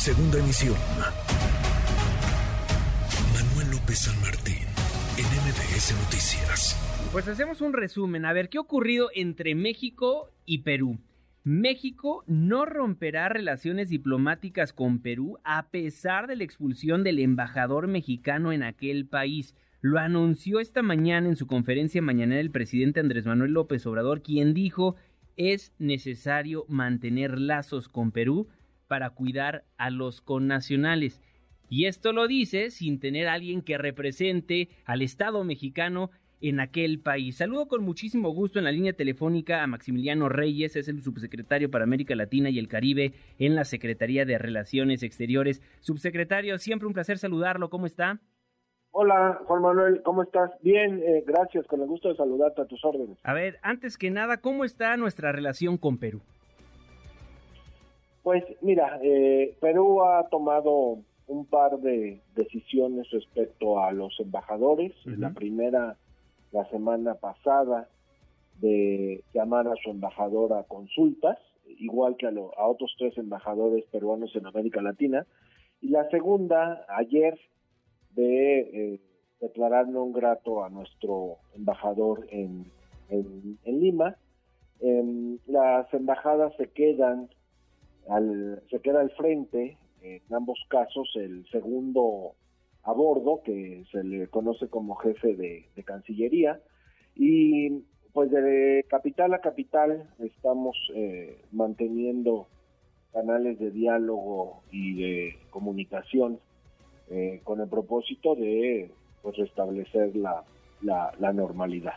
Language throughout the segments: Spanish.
Segunda emisión. Manuel López San Martín, en MBS Noticias. Pues hacemos un resumen. A ver, ¿qué ha ocurrido entre México y Perú? México no romperá relaciones diplomáticas con Perú a pesar de la expulsión del embajador mexicano en aquel país. Lo anunció esta mañana en su conferencia mañanera el presidente Andrés Manuel López Obrador, quien dijo es necesario mantener lazos con Perú para cuidar a los connacionales. Y esto lo dice sin tener a alguien que represente al Estado mexicano en aquel país. Saludo con muchísimo gusto en la línea telefónica a Maximiliano Reyes, es el subsecretario para América Latina y el Caribe en la Secretaría de Relaciones Exteriores. Subsecretario, siempre un placer saludarlo, ¿cómo está? Hola, Juan Manuel, ¿cómo estás? Bien, eh, gracias, con el gusto de saludarte a tus órdenes. A ver, antes que nada, ¿cómo está nuestra relación con Perú? Pues mira, eh, Perú ha tomado un par de decisiones respecto a los embajadores. La primera, la semana pasada, de llamar a su embajador a consultas, igual que a, a otros tres embajadores peruanos en América Latina. Y la segunda, ayer, de eh, declarar no grato a nuestro embajador en, en, Lima. Em, las embajadas se quedan al, se queda al frente, en ambos casos, el segundo a bordo, que se le conoce como jefe de, Cancillería, y pues de capital a capital estamos eh, manteniendo canales de diálogo y de comunicación eh, con el propósito de pues, restablecer la, la normalidad.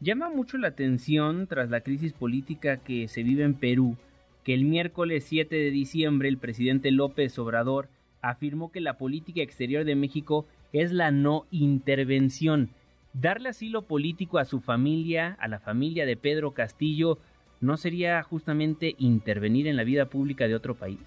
Llama mucho la atención tras la crisis política que se vive en Perú que el miércoles 7 de diciembre el presidente López Obrador afirmó que la política exterior de México es la no intervención. Darle asilo político a su familia, a la familia de Pedro Castillo, ¿no sería justamente intervenir en la vida pública de otro país?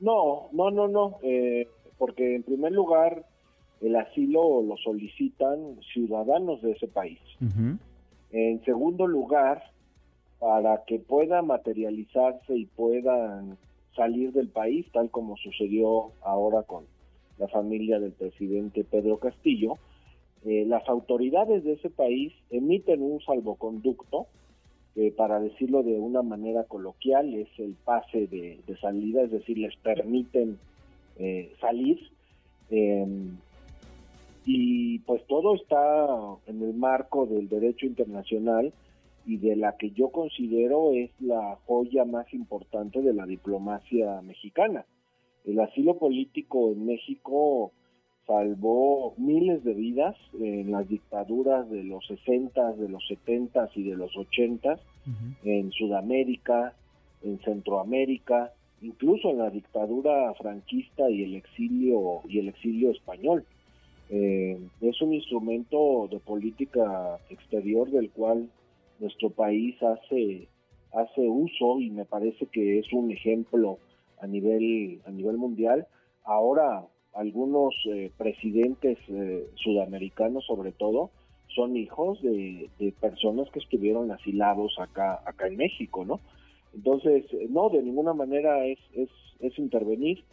No, no, no, no, eh, porque en primer lugar el asilo lo solicitan ciudadanos de ese país. En segundo lugar, para que pueda materializarse y puedan salir del país, tal como sucedió ahora con la familia del presidente Pedro Castillo, eh, las autoridades de ese país emiten un salvoconducto, que para decirlo de una manera coloquial es el pase de, salida, es decir, les permiten eh, salir. Em, y pues todo está en el marco del derecho internacional y de la que yo considero es la joya más importante de la diplomacia mexicana. El asilo político en México salvó miles de vidas en las dictaduras de los 60, de los 70 y de los 80 en Sudamérica, en Centroamérica, incluso en la dictadura franquista y el exilio y el exilio español. Eh, es un instrumento de política exterior del cual nuestro país hace hace uso y me parece que es un ejemplo a nivel a nivel mundial. Ahora algunos eh, presidentes eh, sudamericanos sobre todo son hijos de, personas que estuvieron asilados acá acá en México no entonces no de ninguna manera es es, es intervenir.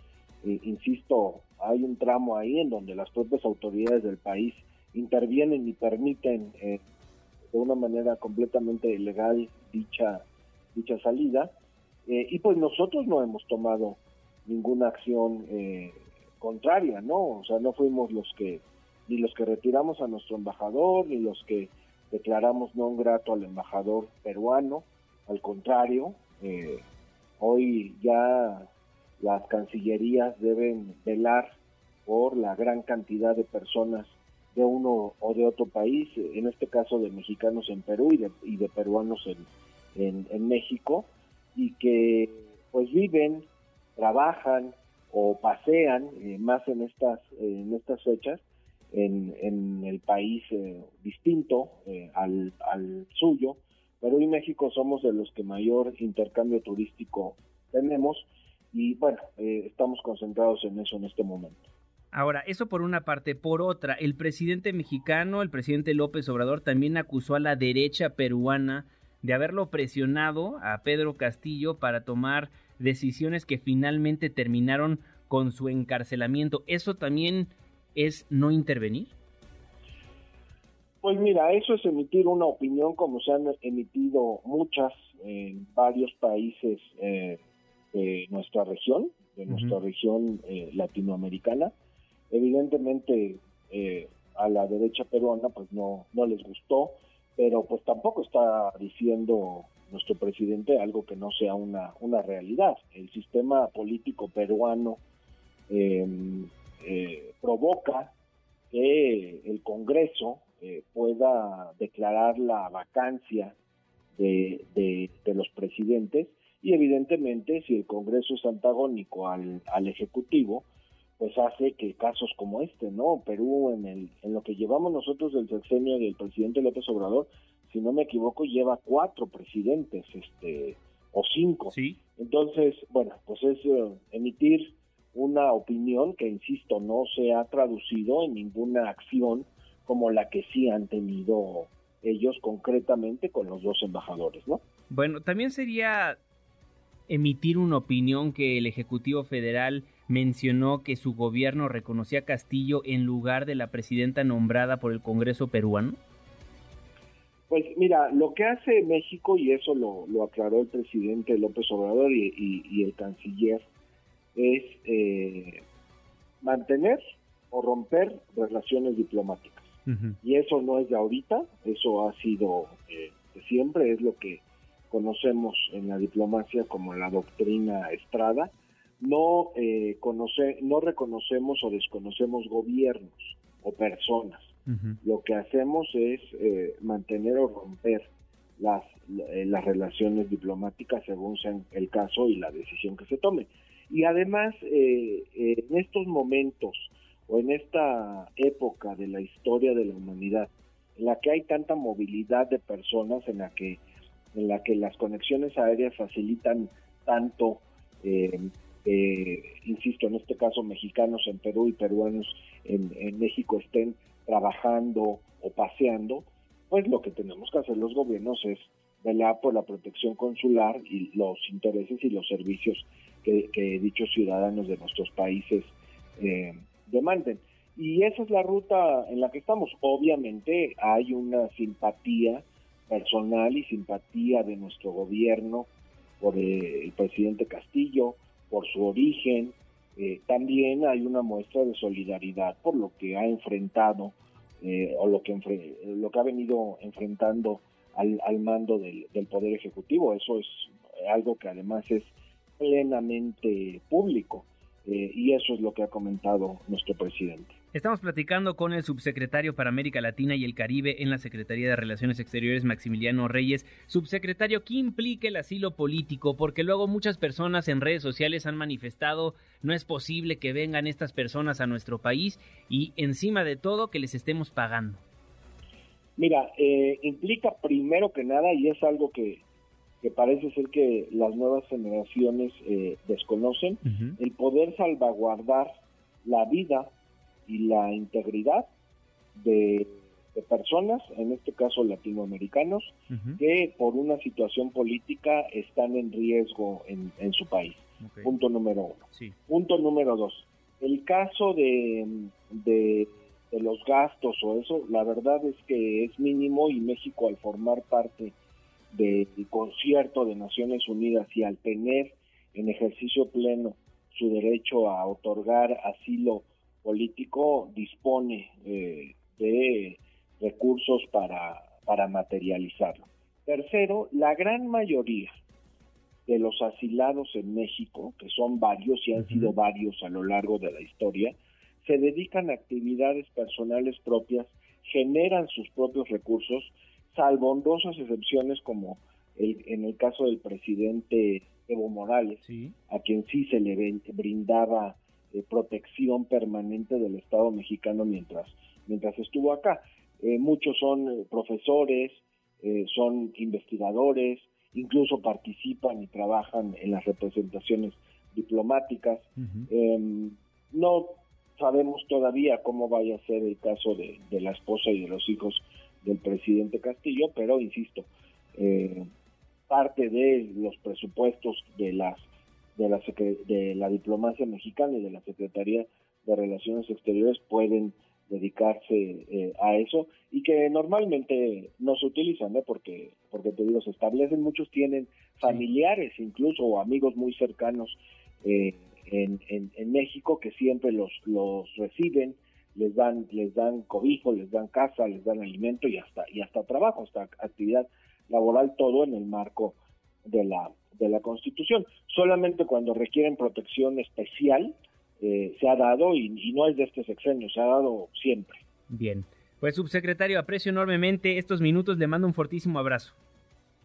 Eh, insisto hay un tramo ahí en donde las propias autoridades del país intervienen y permiten de una manera completamente ilegal dicha, dicha salida. Eh, y pues nosotros no hemos tomado ninguna acción eh, contraria, ¿no? O sea, no fuimos los que, ni los que retiramos a nuestro embajador, ni los que declaramos no grato al embajador peruano, al contrario, eh, hoy ya las cancillerías deben velar por la gran cantidad de personas de uno o de otro país, en este caso de mexicanos en Perú y de, y de peruanos en, México, y que pues viven, trabajan o pasean eh, más en estas, en estas fechas en, el país eh, distinto eh, al, al suyo. Perú y México somos de los que mayor intercambio turístico tenemos y bueno, estamos concentrados en eso en este momento. Ahora, eso por una parte. Por otra, el presidente mexicano, el presidente López Obrador, también acusó a la derecha peruana de haberlo presionado a Pedro Castillo para tomar decisiones que finalmente terminaron con su encarcelamiento. ¿Eso también es no intervenir? Pues mira, eso es emitir una opinión como se han emitido muchas en varios países eh, de nuestra región, de nuestra región eh, latinoamericana. Evidentemente eh, a la derecha peruana pues no, no les gustó, pero pues tampoco está diciendo nuestro presidente algo que no sea una, una realidad. El sistema político peruano em, provoca que el Congreso eh, pueda declarar la vacancia de, de, los presidentes y evidentemente si el Congreso es antagónico al, al Ejecutivo, pues hace que casos como este, ¿no? Perú en, el, en lo que llevamos nosotros del sexenio del presidente López Obrador, si no me equivoco, lleva cuatro presidentes, este, o cinco. Sí. Entonces, bueno, pues es eh, emitir una opinión que, insisto, no se ha traducido en ninguna acción como la que sí han tenido ellos concretamente con los dos embajadores, ¿no? Bueno, también sería emitir una opinión que el Ejecutivo Federal mencionó que su gobierno reconocía a Castillo en lugar de la presidenta nombrada por el Congreso peruano? Pues mira, lo que hace México, y eso lo, aclaró el presidente López Obrador y, el canciller, es eh, mantener o romper relaciones diplomáticas. Y eso no es de ahorita, eso ha sido eh, de siempre, es lo que conocemos en la diplomacia como la doctrina Estrada. No, eh, conoce, no reconocemos o desconocemos gobiernos o personas. Lo que hacemos es eh, mantener o romper las, las relaciones diplomáticas según sea el caso y la decisión que se tome. Y además, en estos momentos o en esta época de la historia de la humanidad, en la que hay tanta movilidad de personas, en la que, en la que las conexiones aéreas facilitan tanto, eh, eh, insisto, en este caso mexicanos en Perú y peruanos en, México estén trabajando o paseando, pues lo que tenemos que hacer los gobiernos es velar por la protección consular y los intereses y los servicios que, dichos ciudadanos de nuestros países eh, demanden. Y esa es la ruta en la que estamos. Obviamente hay una simpatía personal y simpatía de nuestro gobierno por el presidente Castillo, por su origen. Eh, también hay una muestra de solidaridad por lo que ha enfrentado eh, o lo que, lo que ha venido enfrentando al, al mando del, del Poder Ejecutivo. Eso es algo que además es plenamente público. Eh, y eso es lo que ha comentado nuestro presidente. Estamos platicando con el subsecretario para América Latina y el Caribe en la Secretaría de Relaciones Exteriores, Maximiliano Reyes. Subsecretario, ¿qué implica el asilo político? Porque luego muchas personas en redes sociales han manifestado no es posible que vengan estas personas a nuestro país y encima de todo que les estemos pagando. Mira, eh, implica primero que nada, y es algo que, que parece ser que las nuevas generaciones eh, desconocen, el poder salvaguardar la vida y la integridad de, personas, en este caso latinoamericanos, que por una situación política están en riesgo en, su país. Punto número uno. Punto número dos. El caso de, de, de los gastos o eso, la verdad es que es mínimo y México al formar parte del concierto de Naciones Unidas y al tener en ejercicio pleno su derecho a otorgar asilo político, dispone eh, de recursos para, para materializarlo. Tercero, la gran mayoría de los asilados en México, que son varios y han sido varios a lo largo de la historia, se dedican a actividades personales propias, generan sus propios recursos salvo hondosas excepciones como el, en el caso del presidente Evo Morales, a quien sí se le brindaba eh, protección permanente del Estado mexicano mientras, mientras estuvo acá. Eh, muchos son eh, profesores, son investigadores, incluso participan y trabajan en las representaciones diplomáticas. Em, no sabemos todavía cómo vaya a ser el caso de, de la esposa y de los hijos del presidente Castillo, pero insisto, parte de los presupuestos de las de la, de la diplomacia mexicana y de la Secretaría de Relaciones Exteriores pueden dedicarse eh, a eso y que normalmente no se utilizan, ¿no? Porque, porque te digo, se establecen, muchos tienen familiares incluso o amigos muy cercanos eh, en, en, México que siempre los, los reciben, les dan, les dan cobijo, les dan casa, les dan alimento y hasta, y hasta trabajo, hasta actividad laboral, todo en el marco de la, de la Constitución. Solamente cuando requieren protección especial eh, se ha dado y, no es de este sexenio, se ha dado siempre. Bien, pues subsecretario, aprecio enormemente estos minutos, le mando un fortísimo abrazo.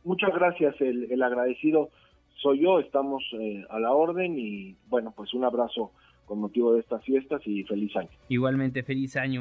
Muchas gracias, el, agradecido soy yo, estamos eh, a la orden y bueno, pues un abrazo con motivo de estas fiestas y feliz año. Igualmente, feliz año.